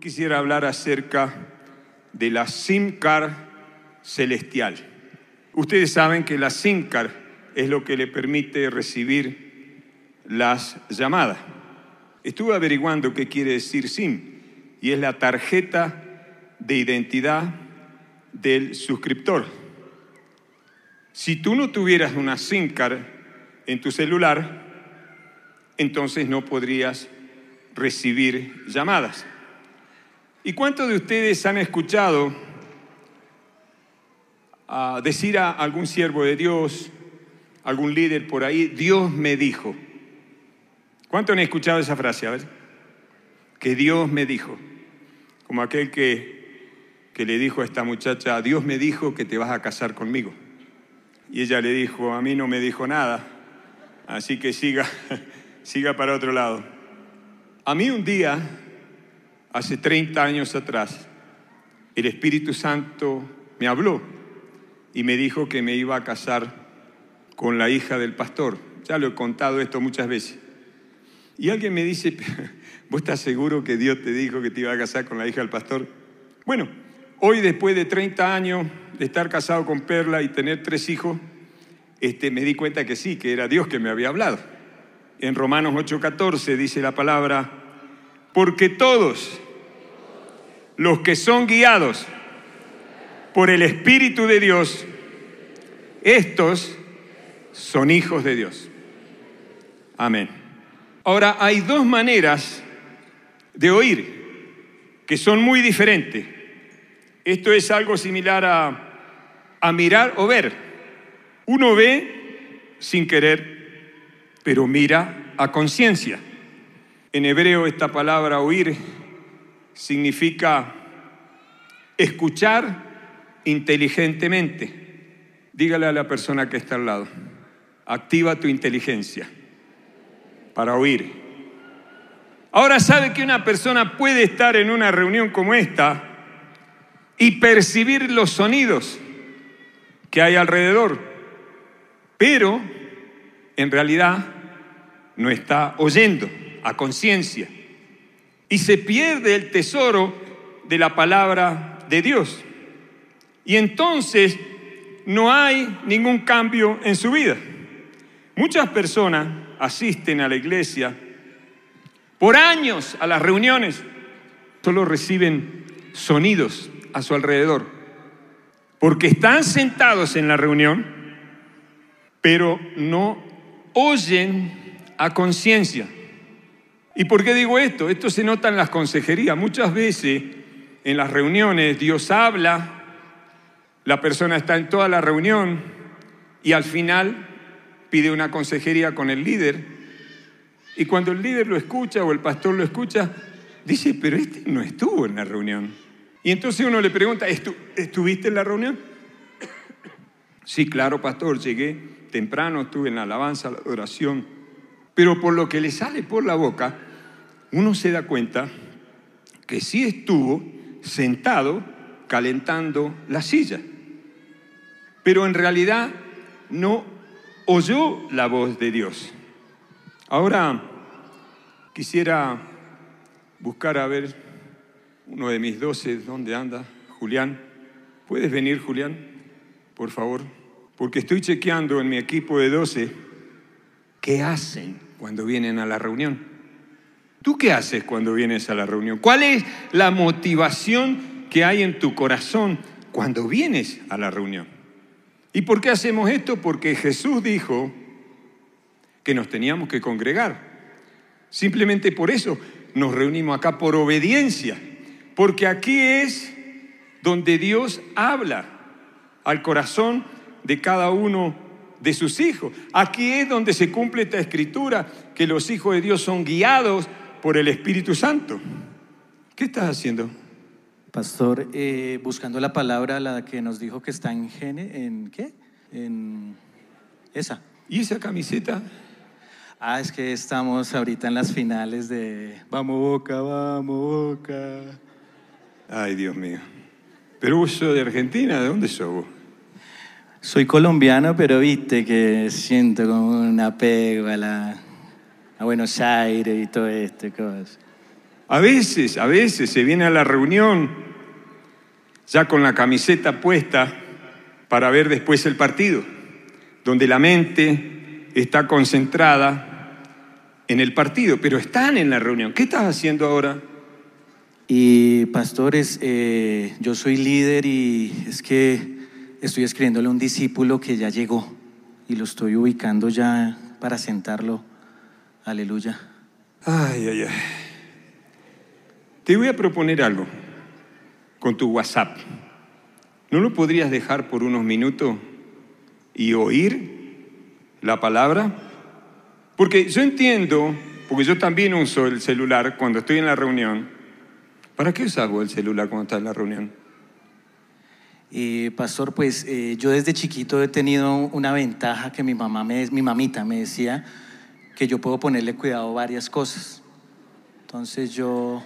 Quisiera hablar acerca de la SIM card celestial. Ustedes saben que la SIM card es lo que le permite recibir las llamadas. Estuve averiguando qué quiere decir SIM y es la tarjeta de identidad del suscriptor. Si tú no tuvieras una SIM card en tu celular, entonces no podrías recibir llamadas. ¿Y cuántos de ustedes han escuchado a decir a algún siervo de Dios, algún líder por ahí, Dios me dijo? ¿Cuántos han escuchado esa frase? Que Dios me dijo. Como aquel que, que le dijo a esta muchacha, Dios me dijo que te vas a casar conmigo. Y ella le dijo, a mí no me dijo nada, así que siga, siga para otro lado. A mí un día, hace 30 años atrás, el Espíritu Santo me habló y me dijo que me iba a casar con la hija del pastor. Ya lo he contado esto muchas veces. Y alguien me dice, ¿vos estás seguro que Dios te dijo que te iba a casar con la hija del pastor? Bueno, hoy después de 30 años de estar casado con Perla y tener tres hijos, este, me di cuenta que sí, que era Dios que me había hablado. En Romanos 8:14 dice la palabra, porque todos los que son guiados por el Espíritu de Dios, estos son hijos de Dios. Amén. Ahora, hay dos maneras de oír que son muy diferentes. Esto es algo similar a, a mirar o ver. Uno ve sin querer, pero mira a conciencia. En hebreo esta palabra oír significa escuchar inteligentemente. Dígale a la persona que está al lado, activa tu inteligencia para oír. Ahora sabe que una persona puede estar en una reunión como esta y percibir los sonidos que hay alrededor, pero en realidad no está oyendo a conciencia y se pierde el tesoro de la palabra de Dios. Y entonces no hay ningún cambio en su vida. Muchas personas asisten a la iglesia por años a las reuniones, solo reciben sonidos a su alrededor, porque están sentados en la reunión, pero no oyen a conciencia. ¿Y por qué digo esto? Esto se nota en las consejerías. Muchas veces en las reuniones Dios habla, la persona está en toda la reunión y al final pide una consejería con el líder. Y cuando el líder lo escucha o el pastor lo escucha, dice, pero este no estuvo en la reunión. Y entonces uno le pregunta, ¿estuviste en la reunión? sí, claro, pastor, llegué temprano, estuve en la alabanza, la adoración. Pero por lo que le sale por la boca, uno se da cuenta que sí estuvo sentado calentando la silla, pero en realidad no oyó la voz de Dios. Ahora quisiera buscar a ver uno de mis doce, ¿dónde anda? Julián. ¿Puedes venir, Julián? Por favor. Porque estoy chequeando en mi equipo de doce qué hacen cuando vienen a la reunión. ¿Tú qué haces cuando vienes a la reunión? ¿Cuál es la motivación que hay en tu corazón cuando vienes a la reunión? ¿Y por qué hacemos esto? Porque Jesús dijo que nos teníamos que congregar. Simplemente por eso nos reunimos acá, por obediencia. Porque aquí es donde Dios habla al corazón de cada uno de sus hijos. Aquí es donde se cumple esta escritura, que los hijos de Dios son guiados por el Espíritu Santo. ¿Qué estás haciendo? Pastor, eh, buscando la palabra, la que nos dijo que está en gene, ¿en qué? En esa. ¿Y esa camiseta? Ah, es que estamos ahorita en las finales de Vamos Boca, vamos Boca. Ay, Dios mío. Pero vos sos de Argentina, ¿de dónde sos vos? Soy colombiano, pero viste que siento como un apego a la, a Buenos Aires y todo esto. Cosas. A veces, a veces se viene a la reunión ya con la camiseta puesta para ver después el partido, donde la mente está concentrada en el partido, pero están en la reunión. ¿Qué estás haciendo ahora? Y pastores, eh, yo soy líder y es que estoy escribiéndole a un discípulo que ya llegó y lo estoy ubicando ya para sentarlo. Aleluya. Ay, ay, ay. Te voy a proponer algo con tu WhatsApp. ¿No lo podrías dejar por unos minutos y oír la palabra? Porque yo entiendo, porque yo también uso el celular cuando estoy en la reunión. ¿Para qué usas el celular cuando estás en la reunión? Eh, pastor, pues eh, yo desde chiquito he tenido una ventaja que mi mamá me, mi mamita me decía que yo puedo ponerle cuidado a varias cosas. Entonces yo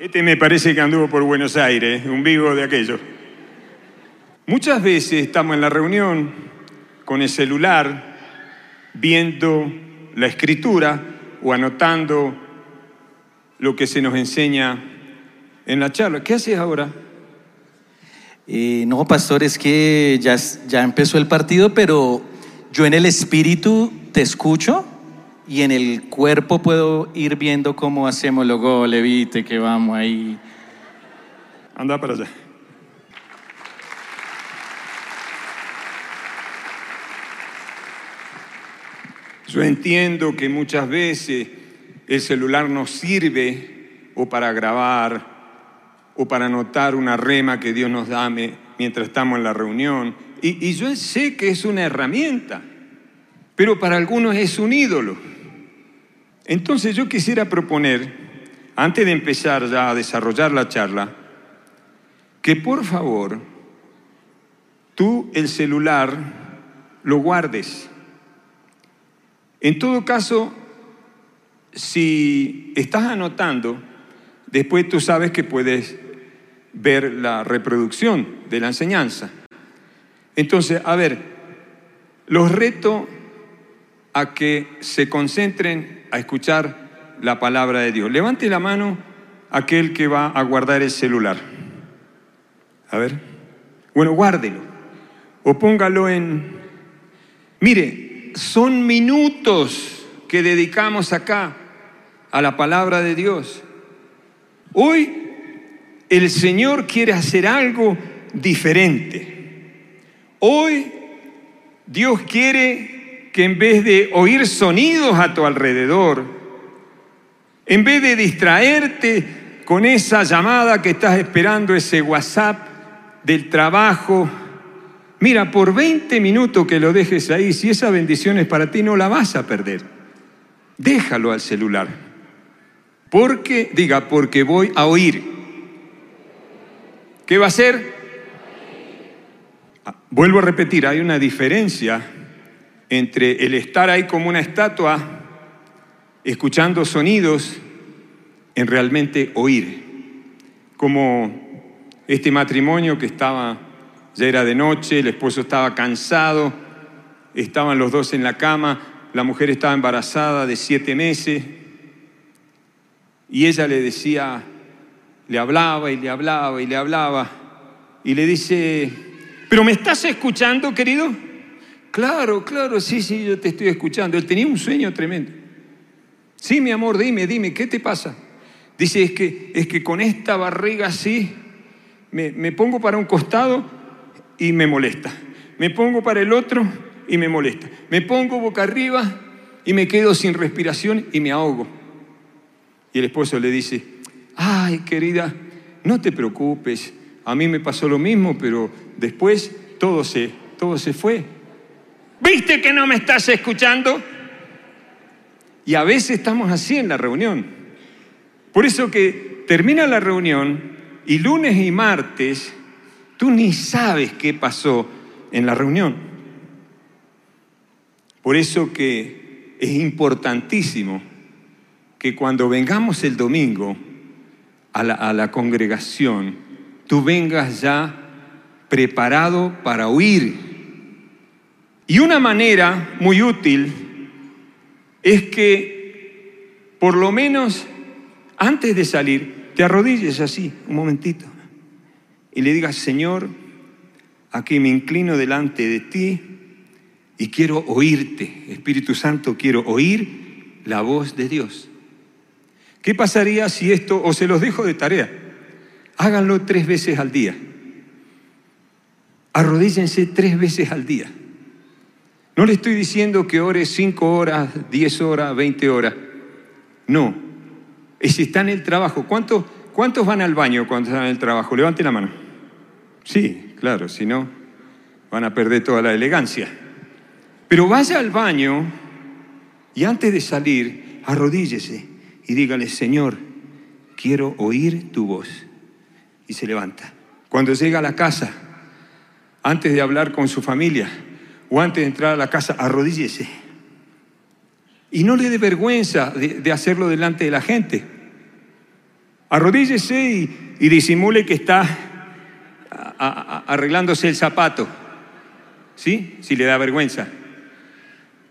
Este me parece que anduvo por Buenos Aires, un vivo de aquello. Muchas veces estamos en la reunión con el celular viendo la escritura o anotando lo que se nos enseña en la charla. ¿Qué haces ahora? Eh, no, pastor, es que ya, ya empezó el partido, pero yo en el espíritu te escucho y en el cuerpo puedo ir viendo cómo hacemos los goles, viste, que vamos ahí. Anda para allá. Yo entiendo que muchas veces el celular nos sirve o para grabar o para anotar una rema que Dios nos da mientras estamos en la reunión. Y yo sé que es una herramienta, pero para algunos es un ídolo. Entonces yo quisiera proponer, antes de empezar ya a desarrollar la charla, que por favor tú el celular lo guardes. En todo caso, si estás anotando, después tú sabes que puedes ver la reproducción de la enseñanza. Entonces, a ver, los reto a que se concentren a escuchar la palabra de Dios. Levante la mano aquel que va a guardar el celular. A ver. Bueno, guárdelo. O póngalo en... Mire, son minutos que dedicamos acá a la palabra de Dios. Hoy el Señor quiere hacer algo diferente. Hoy Dios quiere que en vez de oír sonidos a tu alrededor, en vez de distraerte con esa llamada que estás esperando, ese WhatsApp del trabajo, mira, por 20 minutos que lo dejes ahí, si esa bendición es para ti, no la vas a perder. Déjalo al celular. Porque, diga, porque voy a oír. ¿Qué va a hacer? Ah, Vuelvo a repetir, hay una diferencia entre el estar ahí como una estatua, escuchando sonidos, en realmente oír. Como este matrimonio que estaba, ya era de noche, el esposo estaba cansado, estaban los dos en la cama, la mujer estaba embarazada de siete meses, y ella le decía, le hablaba y le hablaba y le hablaba, y le dice, ¿pero me estás escuchando, querido? Claro, claro, sí, sí, yo te estoy escuchando. Él tenía un sueño tremendo. Sí, mi amor, dime, dime, ¿qué te pasa? Dice, es que, es que con esta barriga así, me, me pongo para un costado y me molesta. Me pongo para el otro y me molesta. Me pongo boca arriba y me quedo sin respiración y me ahogo. Y el esposo le dice, ay, querida, no te preocupes, a mí me pasó lo mismo, pero después todo se, todo se fue. ¿Viste que no me estás escuchando? Y a veces estamos así en la reunión. Por eso que termina la reunión y lunes y martes tú ni sabes qué pasó en la reunión. Por eso que es importantísimo que cuando vengamos el domingo a la, a la congregación, tú vengas ya preparado para oír. Y una manera muy útil es que por lo menos antes de salir, te arrodilles así, un momentito, y le digas, Señor, aquí me inclino delante de ti y quiero oírte, Espíritu Santo, quiero oír la voz de Dios. ¿Qué pasaría si esto, o se los dejo de tarea, háganlo tres veces al día? Arrodíllense tres veces al día. No le estoy diciendo que ore cinco horas, diez horas, veinte horas. No. Es si está en el trabajo. ¿Cuántos, ¿Cuántos van al baño cuando están en el trabajo? Levante la mano. Sí, claro, si no, van a perder toda la elegancia. Pero vaya al baño y antes de salir, arrodíllese y dígale, Señor, quiero oír tu voz. Y se levanta. Cuando llega a la casa, antes de hablar con su familia o antes de entrar a la casa, arrodíllese. Y no le dé vergüenza de, hacerlo delante de la gente. Arrodíllese y, y disimule que está arreglándose el zapato. ¿Sí? Si le da vergüenza.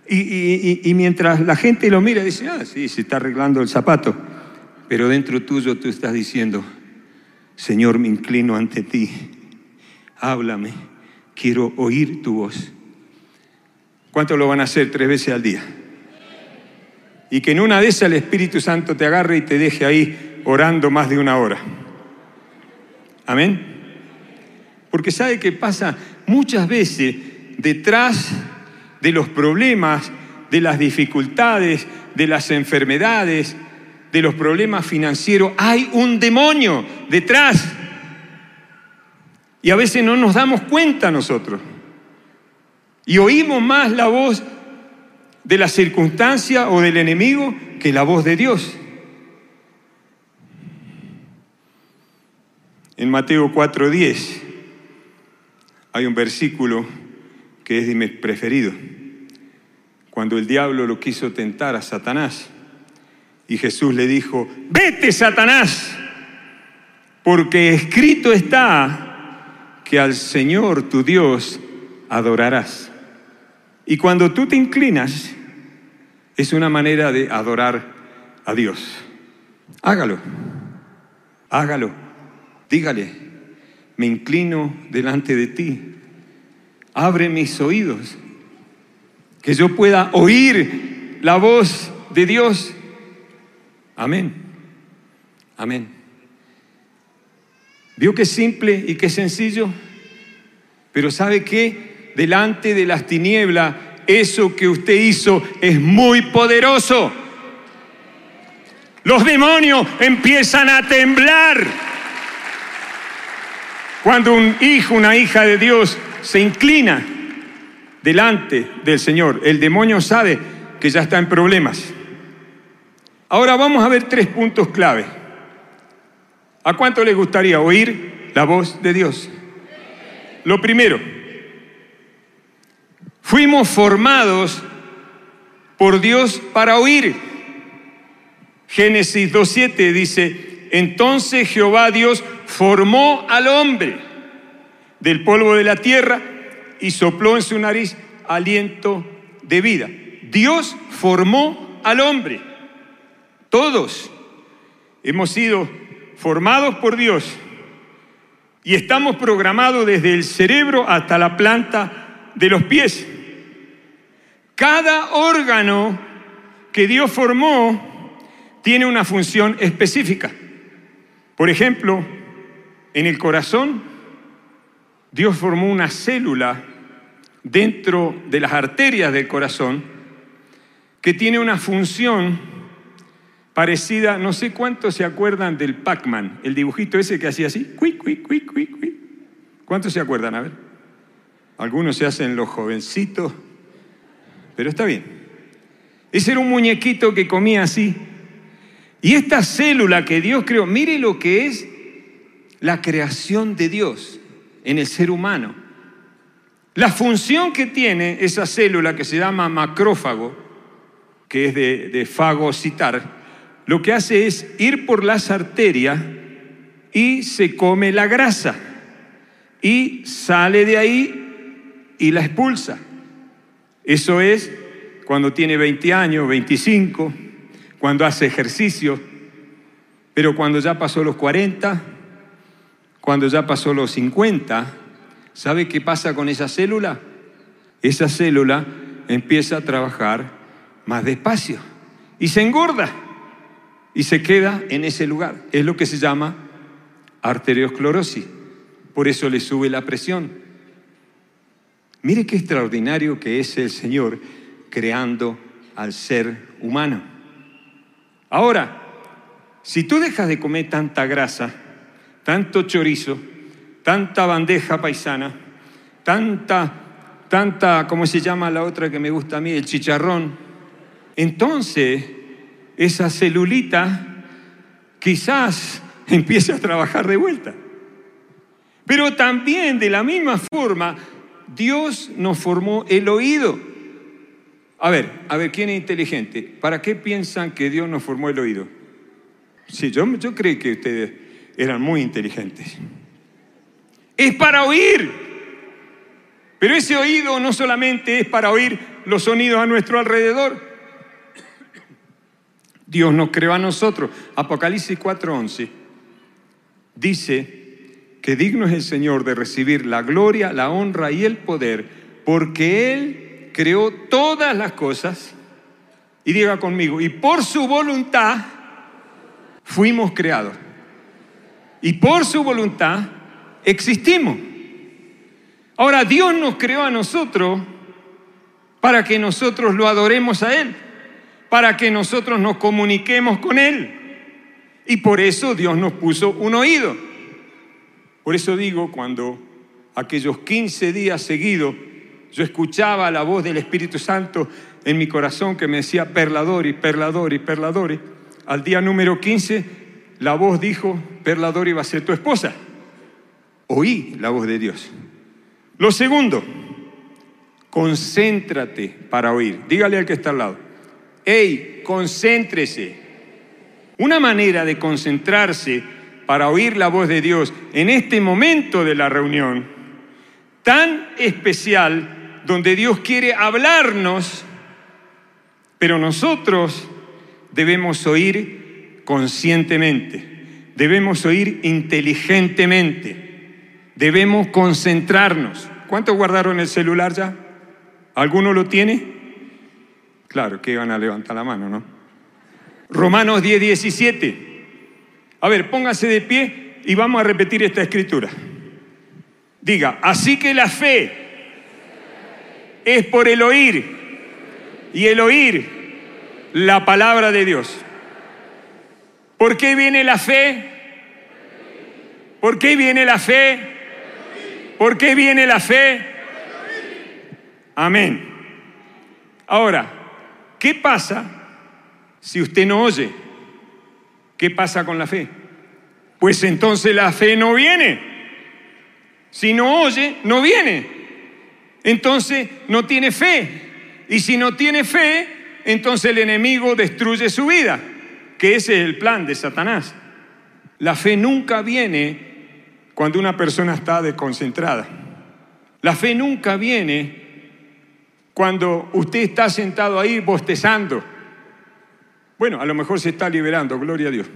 Y, mientras la gente lo mira, dice, ah, sí, se está arreglando el zapato. Pero dentro tuyo tú estás diciendo, Señor, me inclino ante ti. Háblame, quiero oír tu voz. ¿Cuánto lo van a hacer tres veces al día? Y que en una de esas el Espíritu Santo te agarre y te deje ahí orando más de una hora. Amén. Porque sabe que pasa muchas veces detrás de los problemas, de las dificultades, de las enfermedades, de los problemas financieros, hay un demonio detrás. Y a veces no nos damos cuenta nosotros. Y oímos más la voz de la circunstancia o del enemigo que la voz de Dios. En Mateo 4:10 hay un versículo que es de mis preferidos. Cuando el diablo lo quiso tentar a Satanás y Jesús le dijo, vete Satanás, porque escrito está que al Señor tu Dios adorarás. Y cuando tú te inclinas, es una manera de adorar a Dios. Hágalo, hágalo, dígale, me inclino delante de ti abre mis oídos, que yo pueda oír la voz de Dios. Amén. Amén. ¿Vio que simple y qué sencillo? Pero ¿sabe qué? Delante de las tinieblas, eso que usted hizo es muy poderoso. Los demonios empiezan a temblar. Cuando un hijo, una hija de Dios se inclina delante del Señor, el demonio sabe que ya está en problemas. Ahora vamos a ver tres puntos clave. ¿A cuánto les gustaría oír la voz de Dios? Lo primero, fuimos formados por Dios para oír. Génesis 2.7 dice, entonces Jehová Dios formó al hombre del polvo de la tierra y sopló en su nariz aliento de vida. Dios formó al hombre. Todos hemos sido formados por Dios y estamos programados desde el cerebro hasta la planta de los pies. Cada órgano que Dios formó tiene una función específica. Por ejemplo, en el corazón Dios formó una célula dentro de las arterias del corazón que tiene una función parecida, no sé cuántos se acuerdan del Pac-Man, el dibujito ese que hacía así, ¿Cuántos se acuerdan? A ver. Algunos se hacen los jovencitos, pero está bien. Ese era un muñequito que comía así. Y esta célula que Dios creó, mire lo que es la creación de Dios en el ser humano. La función que tiene esa célula que se llama macrófago, que es de, de fagocitar, lo que hace es ir por las arterias y se come la grasa y sale de ahí y la expulsa. Eso es cuando tiene 20 años, 25, cuando hace ejercicio. Pero cuando ya pasó los 40, cuando ya pasó los 50, ¿sabe qué pasa con esa célula? Esa célula empieza a trabajar más despacio y se engorda y se queda en ese lugar. Es lo que se llama arteriosclerosis. Por eso le sube la presión. Mire qué extraordinario que es el Señor creando al ser humano. Ahora, si tú dejas de comer tanta grasa, tanto chorizo, tanta bandeja paisana, tanta, tanta, ¿cómo se llama la otra que me gusta a mí? El chicharrón. Entonces, esa celulita quizás empiece a trabajar de vuelta. Pero también de la misma forma, Dios nos formó el oído. A ver, a ver, ¿quién es inteligente? ¿Para qué piensan que Dios nos formó el oído? Sí, yo, yo creo que ustedes eran muy inteligentes. Es para oír. Pero ese oído no solamente es para oír los sonidos a nuestro alrededor. Dios nos creó a nosotros. Apocalipsis 4:11 dice que digno es el Señor de recibir la gloria, la honra y el poder, porque Él creó todas las cosas. Y diga conmigo, y por su voluntad fuimos creados. Y por su voluntad existimos. Ahora Dios nos creó a nosotros para que nosotros lo adoremos a Él, para que nosotros nos comuniquemos con Él. Y por eso Dios nos puso un oído. Por eso digo, cuando aquellos 15 días seguidos yo escuchaba la voz del Espíritu Santo en mi corazón que me decía perladori, perladori, perladori, al día número 15 la voz dijo, perladori va a ser tu esposa. Oí la voz de Dios. Lo segundo, concéntrate para oír. Dígale al que está al lado, hey, concéntrese. Una manera de concentrarse para oír la voz de Dios en este momento de la reunión tan especial donde Dios quiere hablarnos, pero nosotros debemos oír conscientemente, debemos oír inteligentemente, debemos concentrarnos. ¿Cuántos guardaron el celular ya? ¿Alguno lo tiene? Claro, que van a levantar la mano, ¿no? Romanos 10, 17. A ver, póngase de pie y vamos a repetir esta escritura. Diga, así que la fe es por el oír y el oír la palabra de Dios. ¿Por qué viene la fe? ¿Por qué viene la fe? ¿Por qué viene la fe? Amén. Ahora, ¿qué pasa si usted no oye? ¿Qué pasa con la fe? Pues entonces la fe no viene. Si no oye, no viene. Entonces no tiene fe. Y si no tiene fe, entonces el enemigo destruye su vida, que ese es el plan de Satanás. La fe nunca viene cuando una persona está desconcentrada. La fe nunca viene cuando usted está sentado ahí bostezando bueno, a lo mejor se está liberando, gloria a Dios.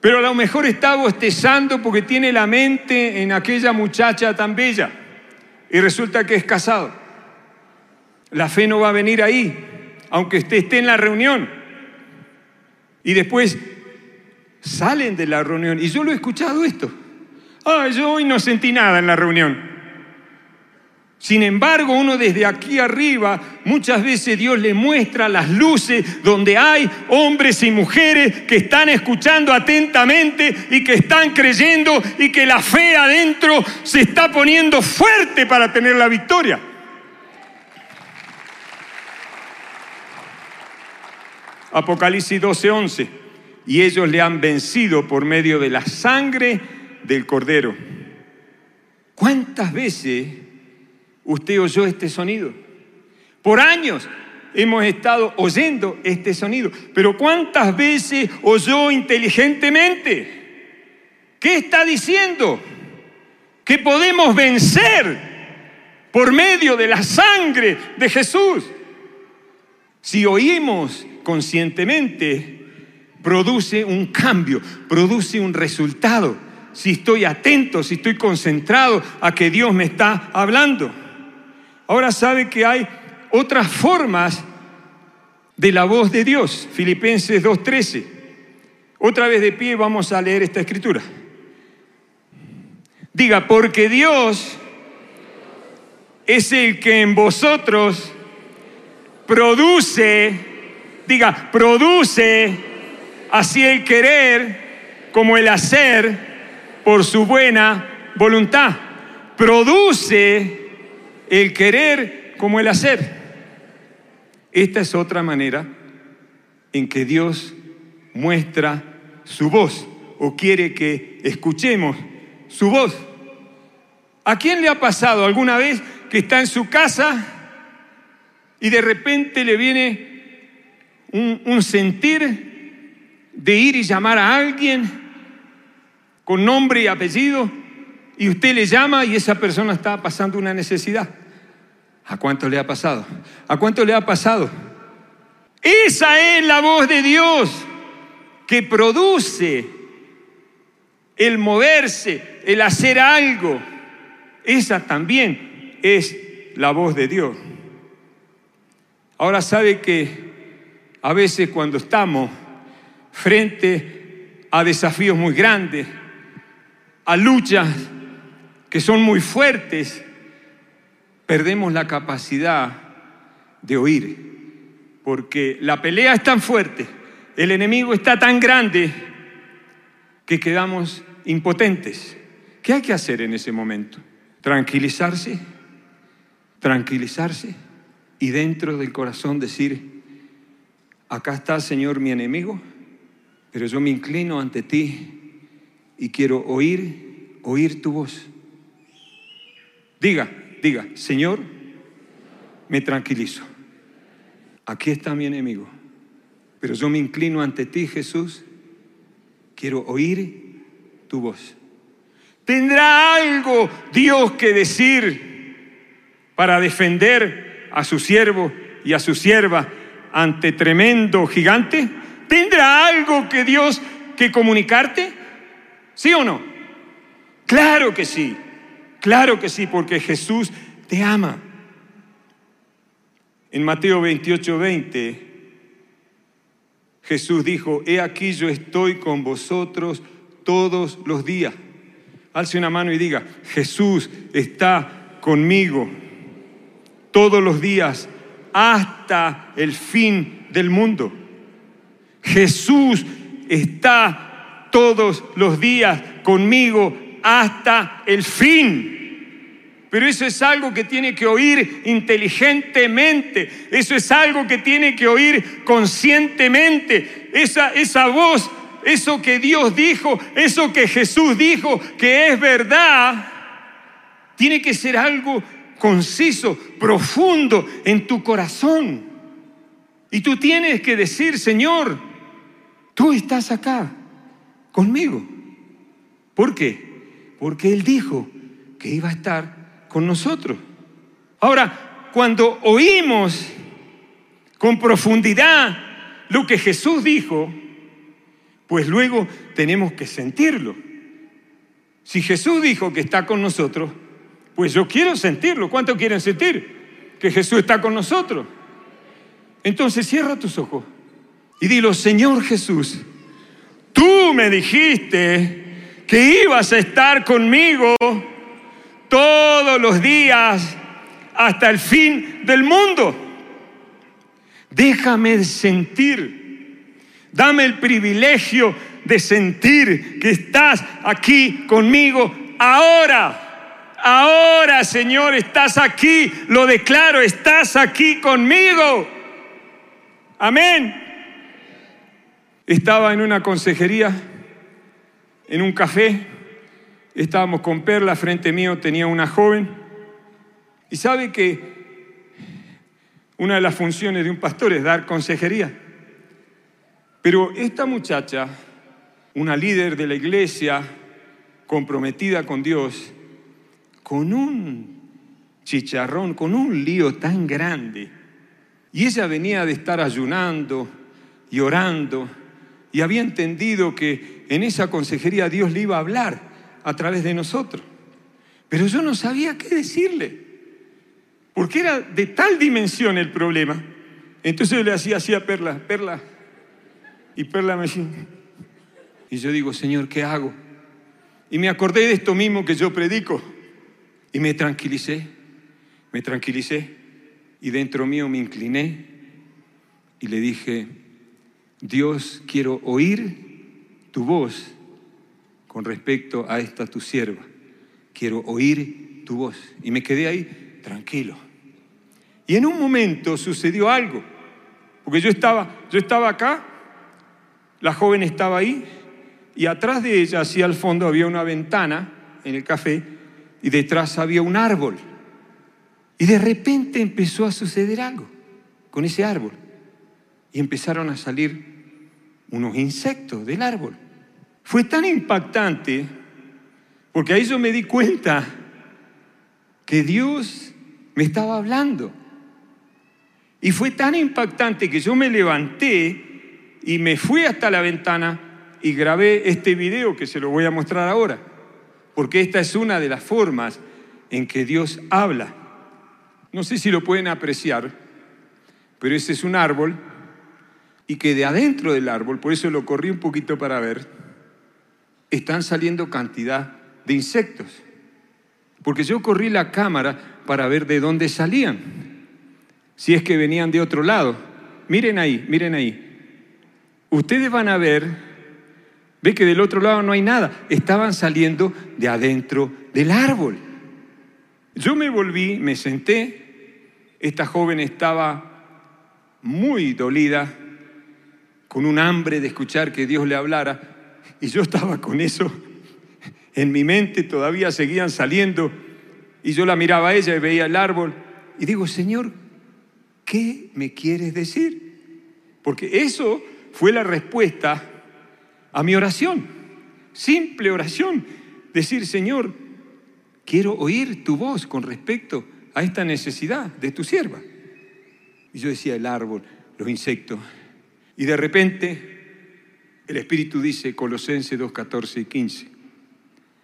Pero a lo mejor está bostezando porque tiene la mente en aquella muchacha tan bella y resulta que es casado. La fe no va a venir ahí, aunque usted esté en la reunión. Y después salen de la reunión. Y yo lo he escuchado esto. Ah, yo hoy no sentí nada en la reunión. Sin embargo, uno desde aquí arriba, muchas veces Dios le muestra las luces donde hay hombres y mujeres que están escuchando atentamente y que están creyendo y que la fe adentro se está poniendo fuerte para tener la victoria. Apocalipsis 12:11. Y ellos le han vencido por medio de la sangre del cordero. ¿Cuántas veces usted oyó este sonido. Por años hemos estado oyendo este sonido, pero ¿cuántas veces oyó inteligentemente? ¿Qué está diciendo? Que podemos vencer por medio de la sangre de Jesús. Si oímos conscientemente, produce un cambio, produce un resultado. Si estoy atento, si estoy concentrado a que Dios me está hablando. Ahora sabe que hay otras formas de la voz de Dios. Filipenses 2.13. Otra vez de pie vamos a leer esta escritura. Diga, porque Dios es el que en vosotros produce, diga, produce así el querer como el hacer por su buena voluntad. Produce el querer como el hacer. Esta es otra manera en que Dios muestra su voz o quiere que escuchemos su voz. ¿A quién le ha pasado alguna vez que está en su casa y de repente le viene un, sentir de ir y llamar a alguien con nombre y apellido y usted le llama y esa persona está pasando una necesidad? ¿A cuánto le ha pasado? ¿A cuánto le ha pasado? Esa es la voz de Dios que produce el moverse, el hacer algo. Esa también es la voz de Dios. Ahora sabe que a veces cuando estamos frente a desafíos muy grandes, a luchas que son muy fuertes, perdemos la capacidad de oír, porque la pelea es tan fuerte, el enemigo está tan grande, que quedamos impotentes. ¿Qué hay que hacer en ese momento? Tranquilizarse, tranquilizarse y dentro del corazón decir, acá está Señor mi enemigo, pero yo me inclino ante ti y quiero oír, oír tu voz. Diga, diga, Señor, me tranquilizo. Aquí está mi enemigo. Pero yo me inclino ante ti, Jesús. Quiero oír tu voz. ¿Tendrá algo Dios que decir para defender a su siervo y a su sierva ante tremendo gigante? ¿Tendrá algo que Dios que comunicarte? ¿Sí o no? Claro que sí. Claro que sí, porque Jesús te ama. En Mateo 28, 20, Jesús dijo, he aquí yo estoy con vosotros todos los días. Alce una mano y diga, Jesús está conmigo todos los días hasta el fin del mundo. Jesús está todos los días conmigo hasta el fin. Pero eso es algo que tiene que oír inteligentemente, eso es algo que tiene que oír conscientemente. Esa, esa voz, eso que Dios dijo, eso que Jesús dijo, que es verdad, tiene que ser algo conciso, profundo en tu corazón. Y tú tienes que decir, Señor, tú estás acá conmigo. ¿Por qué? Porque Él dijo que iba a estar con nosotros. Ahora, cuando oímos con profundidad lo que Jesús dijo, pues luego tenemos que sentirlo. Si Jesús dijo que está con nosotros, pues yo quiero sentirlo. ¿Cuánto quieren sentir? Que Jesús está con nosotros. Entonces cierra tus ojos y dilo, Señor Jesús, tú me dijiste que ibas a estar conmigo todos los días hasta el fin del mundo. Déjame sentir, dame el privilegio de sentir que estás aquí conmigo ahora. Ahora, Señor, estás aquí, lo declaro, estás aquí conmigo. Amén. Estaba en una consejería en un café, estábamos con Perla, frente mío tenía una joven, y sabe que una de las funciones de un pastor es dar consejería. Pero esta muchacha, una líder de la iglesia, comprometida con Dios, con un chicharrón, con un lío tan grande, y ella venía de estar ayunando y orando y había entendido que en esa consejería Dios le iba a hablar a través de nosotros. Pero yo no sabía qué decirle, porque era de tal dimensión el problema. Entonces yo le hacía así a Perla, Perla, y Perla me decía, y yo digo, Señor, ¿qué hago? Y me acordé de esto mismo que yo predico, y me tranquilicé, me tranquilicé, y dentro mío me incliné y le dije, Dios, quiero oír tu voz con respecto a esta tu sierva. Quiero oír tu voz. Y me quedé ahí tranquilo. Y en un momento sucedió algo, porque yo estaba, yo estaba acá, la joven estaba ahí, y atrás de ella, hacia el fondo, había una ventana en el café, y detrás había un árbol. Y de repente empezó a suceder algo con ese árbol. Y empezaron a salir unos insectos del árbol. Fue tan impactante, porque ahí yo me di cuenta que Dios me estaba hablando. Y fue tan impactante que yo me levanté y me fui hasta la ventana y grabé este video que se lo voy a mostrar ahora, porque esta es una de las formas en que Dios habla. No sé si lo pueden apreciar, pero ese es un árbol y que de adentro del árbol, por eso lo corrí un poquito para ver, están saliendo cantidad de insectos. Porque yo corrí la cámara para ver de dónde salían. Si es que venían de otro lado. Miren ahí, miren ahí. Ustedes van a ver, ve que del otro lado no hay nada. Estaban saliendo de adentro del árbol. Yo me volví, me senté. Esta joven estaba muy dolida, con un hambre de escuchar que Dios le hablara. Y yo estaba con eso en mi mente, todavía seguían saliendo. Y yo la miraba a ella y veía el árbol. Y digo, Señor, ¿qué me quieres decir? Porque eso fue la respuesta a mi oración. Simple oración. Decir, Señor, quiero oír tu voz con respecto a esta necesidad de tu sierva. Y yo decía, el árbol, los insectos. Y de repente el Espíritu dice, Colosenses 2, 14 y 15,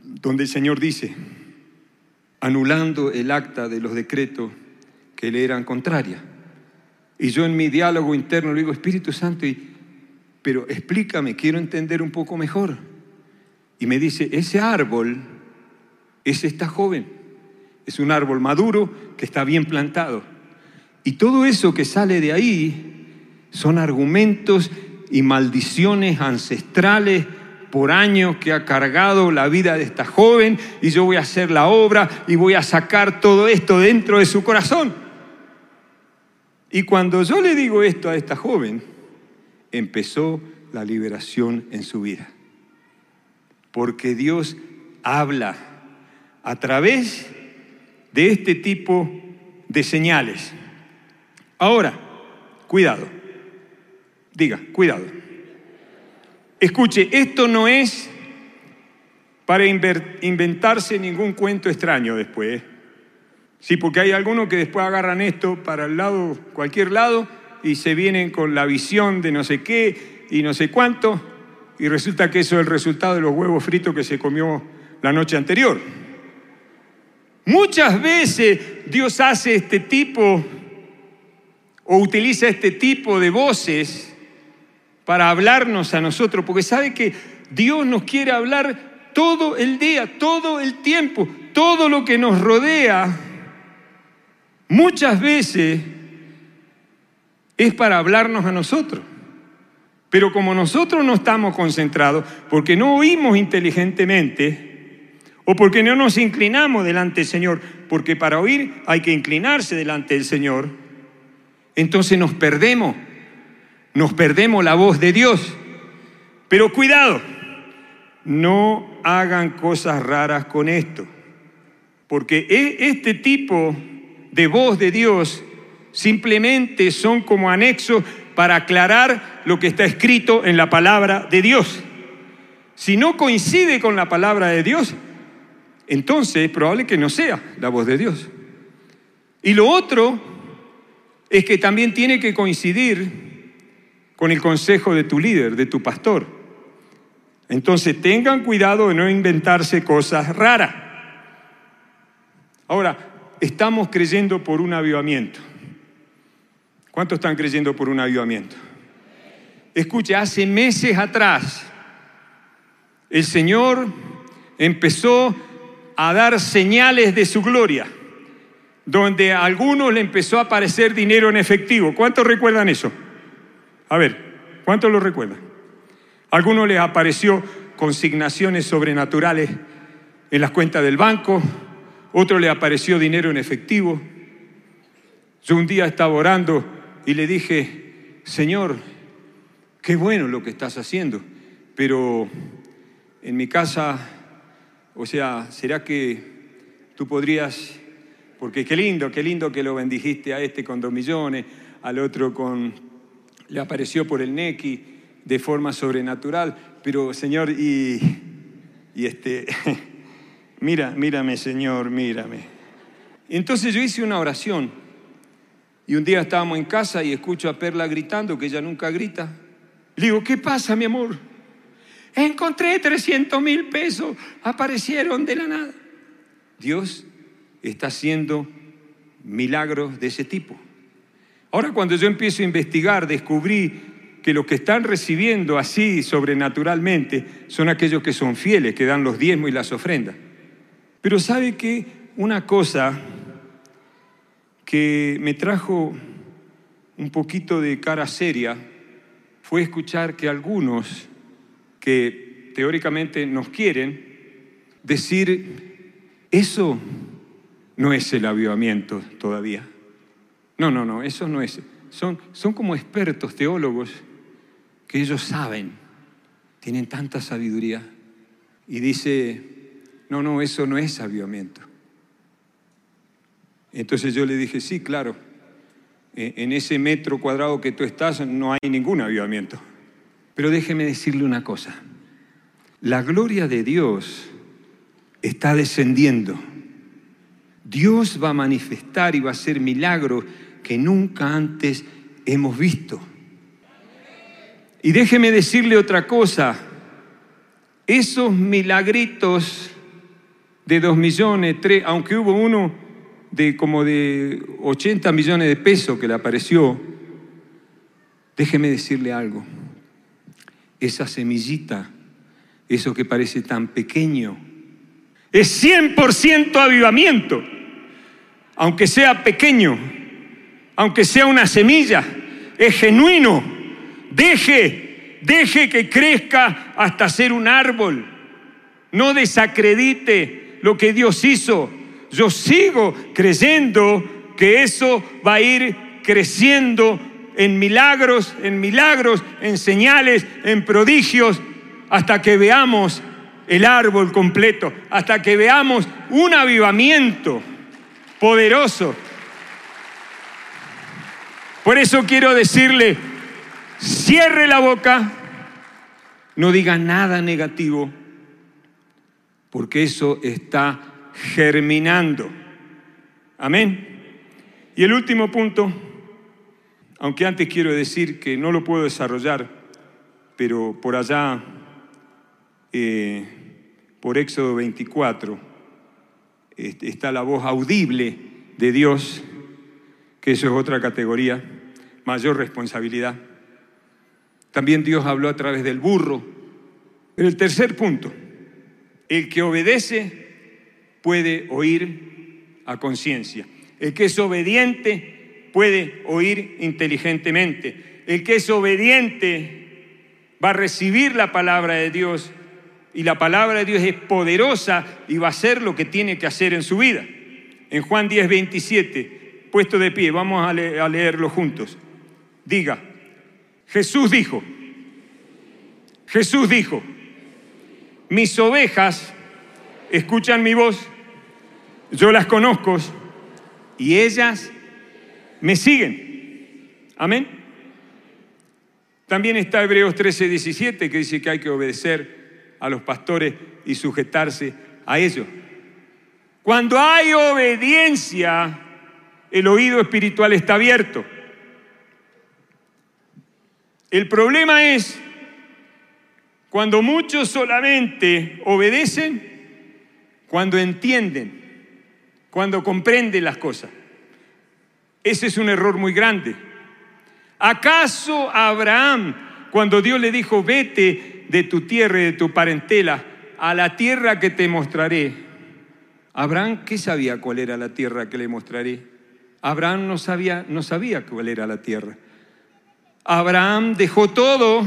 donde el Señor dice, anulando el acta de los decretos que le eran contrarias. Y yo en mi diálogo interno le digo, Espíritu Santo, pero explícame, quiero entender un poco mejor. Y me dice, ese árbol es esta joven, es un árbol maduro que está bien plantado. Y todo eso que sale de ahí son argumentos y maldiciones ancestrales por años que ha cargado la vida de esta joven y yo voy a hacer la obra y voy a sacar todo esto dentro de su corazón. Y cuando yo le digo esto a esta joven, empezó la liberación en su vida. Porque Dios habla a través de este tipo de señales. Ahora, cuidado. Diga, cuidado. Escuche, esto no es para inventarse ningún cuento extraño después. Sí, porque hay algunos que después agarran esto para el lado, cualquier lado, y se vienen con la visión de no sé qué y no sé cuánto, y resulta que eso es el resultado de los huevos fritos que se comió la noche anterior. Muchas veces Dios hace este tipo o utiliza este tipo de voces para hablarnos a nosotros, porque sabe que Dios nos quiere hablar todo el día, todo el tiempo, todo lo que nos rodea, muchas veces es para hablarnos a nosotros. Pero como nosotros no estamos concentrados, porque no oímos inteligentemente, o porque no nos inclinamos delante del Señor, porque para oír hay que inclinarse delante del Señor, entonces nos perdemos nos perdemos la voz de Dios. Pero cuidado, no hagan cosas raras con esto, porque e, este tipo de voz de Dios simplemente son como anexos para aclarar lo que está escrito en la palabra de Dios. Si no coincide con la palabra de Dios, entonces es probable que no sea la voz de Dios. Y lo otro es que también tiene que coincidir con el consejo de tu líder, de tu pastor. Entonces tengan cuidado de no inventarse cosas raras. Ahora, estamos creyendo por un avivamiento. ¿Cuántos están creyendo por un avivamiento? Escuche, hace meses atrás el Señor empezó a dar señales de su gloria, donde a algunos le empezó a aparecer dinero en efectivo. ¿Cuántos recuerdan eso? A ver, ¿cuántos lo recuerdan? A algunos les apareció consignaciones sobrenaturales en las cuentas del banco, otro le apareció dinero en efectivo. Yo un día estaba orando y le dije, Señor, qué bueno lo que estás haciendo, pero en mi casa, o sea, ¿será que tú podrías, porque qué lindo, qué lindo que lo bendijiste a este con dos millones, al otro con, le apareció por el Nequi de forma sobrenatural, pero Señor, y, y este, mira, mírame Señor, mírame. Entonces yo hice una oración y un día estábamos en casa y escucho a Perla gritando, que ella nunca grita. Le digo, ¿qué pasa, mi amor? Encontré 300 mil pesos, aparecieron de la nada. Dios está haciendo milagros de ese tipo. Ahora cuando yo empiezo a investigar, descubrí que los que están recibiendo así sobrenaturalmente son aquellos que son fieles, que dan los diezmos y las ofrendas. Pero sabe que una cosa que me trajo un poquito de cara seria fue escuchar que algunos que teóricamente nos quieren, decir, eso no es el avivamiento todavía. No, no, no, eso no es. Son, son como expertos teólogos que ellos saben, tienen tanta sabiduría. Y dice, no, no, eso no es avivamiento. Entonces yo le dije, sí, claro, e, en ese metro cuadrado que tú estás no hay ningún avivamiento. Pero déjeme decirle una cosa. La gloria de Dios está descendiendo. Dios va a manifestar y va a hacer milagros que nunca antes hemos visto. Y déjeme decirle otra cosa. Esos milagritos de dos millones, tres, aunque hubo uno de como de 80 millones de pesos que le apareció, déjeme decirle algo esa semillita, eso que parece tan pequeño, es 100% avivamiento, aunque sea pequeño, aunque sea una semilla, es genuino. Deje, deje que crezca hasta ser un árbol. No desacredite lo que Dios hizo. Yo sigo creyendo que eso va a ir creciendo en milagros, en milagros, en señales, en prodigios, hasta que veamos el árbol completo, hasta que veamos un avivamiento poderoso. Por eso quiero decirle, cierre la boca, no diga nada negativo, porque eso está germinando. Amén. Y el último punto aunque antes quiero decir que no lo puedo desarrollar, pero por allá, eh, por Éxodo 24, está la voz audible de Dios, que eso es otra categoría, mayor responsabilidad. También Dios habló a través del burro. Pero el tercer punto, el que obedece puede oír a conciencia. El que es obediente puede oír inteligentemente. El que es obediente va a recibir la palabra de Dios y la palabra de Dios es poderosa y va a hacer lo que tiene que hacer en su vida. En Juan 10, 27, puesto de pie, vamos a, leerlo juntos. Diga, Jesús dijo, Jesús dijo, mis ovejas escuchan mi voz, yo las conozco y ellas me siguen. Amén. También está Hebreos 13, 17 que dice que hay que obedecer a los pastores y sujetarse a ellos. Cuando hay obediencia, el oído espiritual está abierto. El problema es cuando muchos solamente obedecen, cuando entienden, cuando comprenden las cosas. Ese es un error muy grande. ¿Acaso Abraham, cuando Dios le dijo, vete de tu tierra y de tu parentela a la tierra que te mostraré? Abraham, ¿qué sabía cuál era la tierra que le mostraré? Abraham no sabía, no sabía cuál era la tierra. Abraham dejó todo,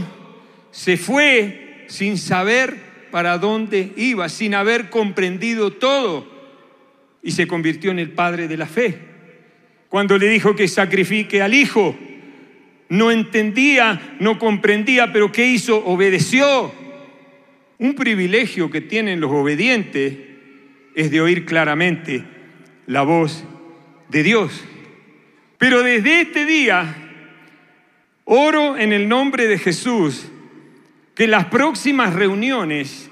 se fue sin saber para dónde iba, sin haber comprendido todo y se convirtió en el padre de la fe. Cuando le dijo que sacrifique al hijo, no entendía, no comprendía, pero ¿qué hizo? Obedeció. Un privilegio que tienen los obedientes es de oír claramente la voz de Dios. Pero desde este día, oro en el nombre de Jesús, que las próximas reuniones,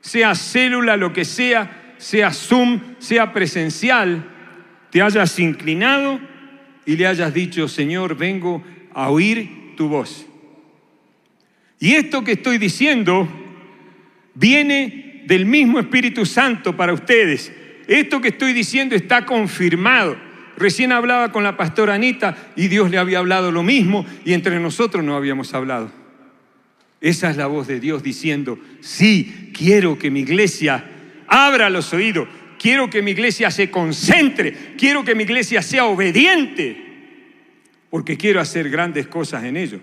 sea célula, lo que sea, sea Zoom, sea presencial, te hayas inclinado y le hayas dicho, Señor, vengo a oír tu voz. Y esto que estoy diciendo viene del mismo Espíritu Santo para ustedes. Esto que estoy diciendo está confirmado. Recién hablaba con la pastora Anita y Dios le había hablado lo mismo y entre nosotros no habíamos hablado. Esa es la voz de Dios diciendo, sí, quiero que mi iglesia abra los oídos. Quiero que mi iglesia se concentre. Quiero que mi iglesia sea obediente. Porque quiero hacer grandes cosas en ello.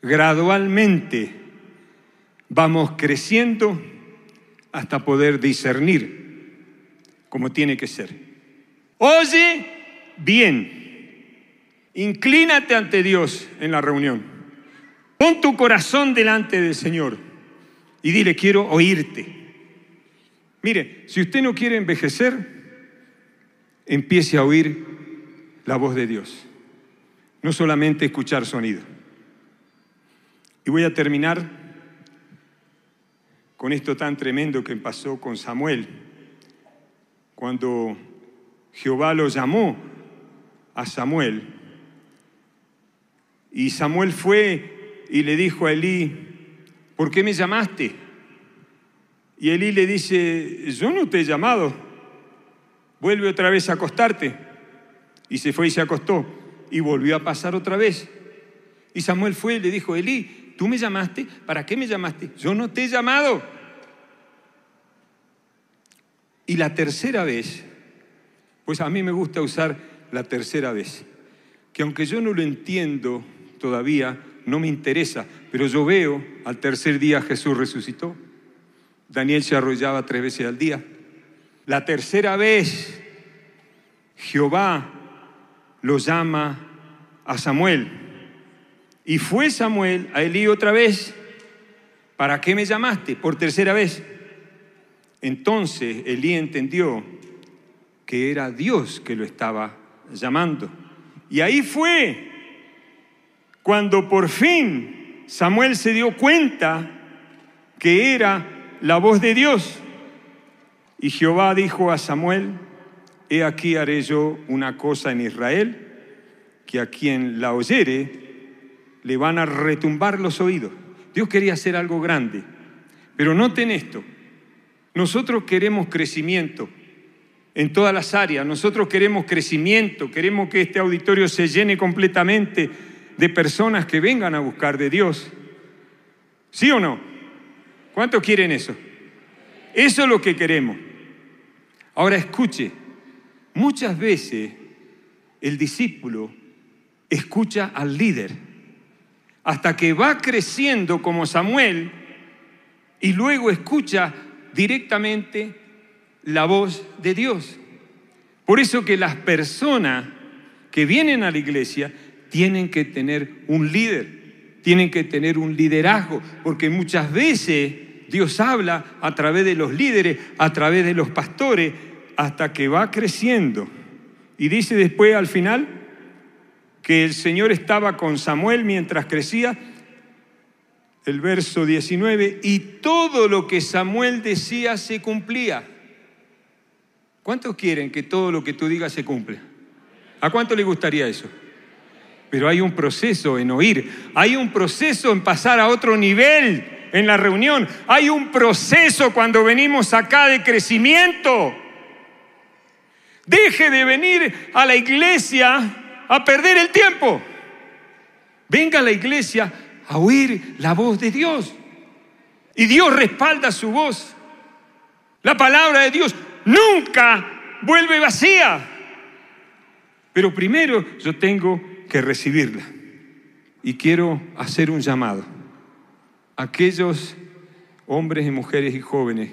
Gradualmente vamos creciendo hasta poder discernir como tiene que ser. Oye bien. Inclínate ante Dios en la reunión. Pon tu corazón delante del Señor y dile, quiero oírte. Mire, si usted no quiere envejecer, empiece a oír la voz de Dios, no solamente escuchar sonido. Y voy a terminar con esto tan tremendo que pasó con Samuel, cuando Jehová lo llamó a Samuel. Y Samuel fue y le dijo a Elí, ¿por qué me llamaste? Y Elí le dice, yo no te he llamado, vuelve otra vez a acostarte. Y se fue y se acostó y volvió a pasar otra vez. Y Samuel fue y le dijo, Elí, tú me llamaste, ¿para qué me llamaste? Yo no te he llamado. Y la tercera vez, pues a mí me gusta usar la tercera vez, que aunque yo no lo entiendo todavía, no me interesa, pero yo veo al tercer día Jesús resucitó. Daniel se arrollaba tres veces al día. La tercera vez Jehová lo llama a Samuel. Y fue Samuel a Elí otra vez. ¿Para qué me llamaste? Por tercera vez. Entonces Elí entendió que era Dios que lo estaba llamando. Y ahí fue cuando por fin Samuel se dio cuenta que era la voz de Dios. Y Jehová dijo a Samuel, he aquí haré yo una cosa en Israel, que a quien la oyere le van a retumbar los oídos. Dios quería hacer algo grande, pero noten esto, nosotros queremos crecimiento en todas las áreas, nosotros queremos crecimiento, queremos que este auditorio se llene completamente de personas que vengan a buscar de Dios. ¿Sí o no? ¿Cuántos quieren eso? Eso es lo que queremos. Ahora escuche, muchas veces el discípulo escucha al líder hasta que va creciendo como Samuel y luego escucha directamente la voz de Dios. Por eso que las personas que vienen a la iglesia tienen que tener un líder, tienen que tener un liderazgo, porque muchas veces Dios habla a través de los líderes, a través de los pastores, hasta que va creciendo. Y dice después al final que el Señor estaba con Samuel mientras crecía, el verso 19, y todo lo que Samuel decía se cumplía. ¿Cuántos quieren que todo lo que tú digas se cumpla? ¿A cuánto le gustaría eso? Pero hay un proceso en oír, hay un proceso en pasar a otro nivel en la reunión, hay un proceso cuando venimos acá de crecimiento. Deje de venir a la iglesia a perder el tiempo. Venga a la iglesia a oír la voz de Dios. Y Dios respalda su voz. La palabra de Dios nunca vuelve vacía. Pero primero yo tengo que recibirla. Y quiero hacer un llamado. Aquellos hombres y mujeres y jóvenes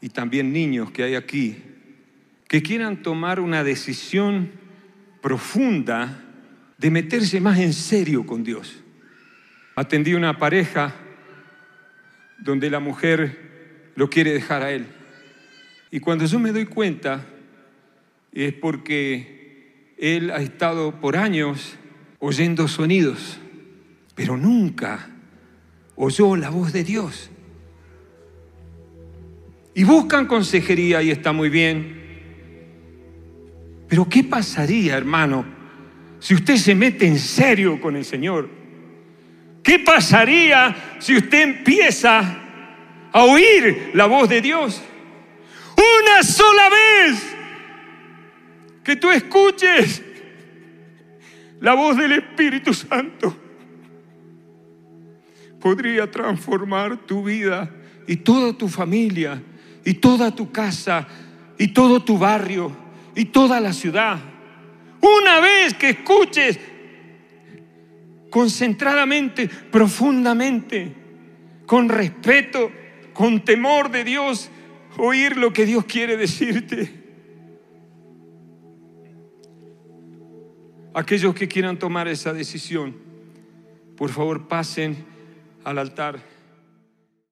y también niños que hay aquí que quieran tomar una decisión profunda de meterse más en serio con Dios. Atendí una pareja donde la mujer lo quiere dejar a él. Y cuando yo me doy cuenta es porque él ha estado por años oyendo sonidos, pero nunca oyó la voz de Dios. Y buscan consejería y está muy bien. Pero ¿qué pasaría, hermano, si usted se mete en serio con el Señor? ¿Qué pasaría si usted empieza a oír la voz de Dios? Una sola vez que tú escuches la voz del Espíritu Santo podría transformar tu vida y toda tu familia y toda tu casa y todo tu barrio y toda la ciudad. Una vez que escuches concentradamente, profundamente, con respeto, con temor de Dios, oír lo que Dios quiere decirte. Aquellos que quieran tomar esa decisión, por favor pasen al altar.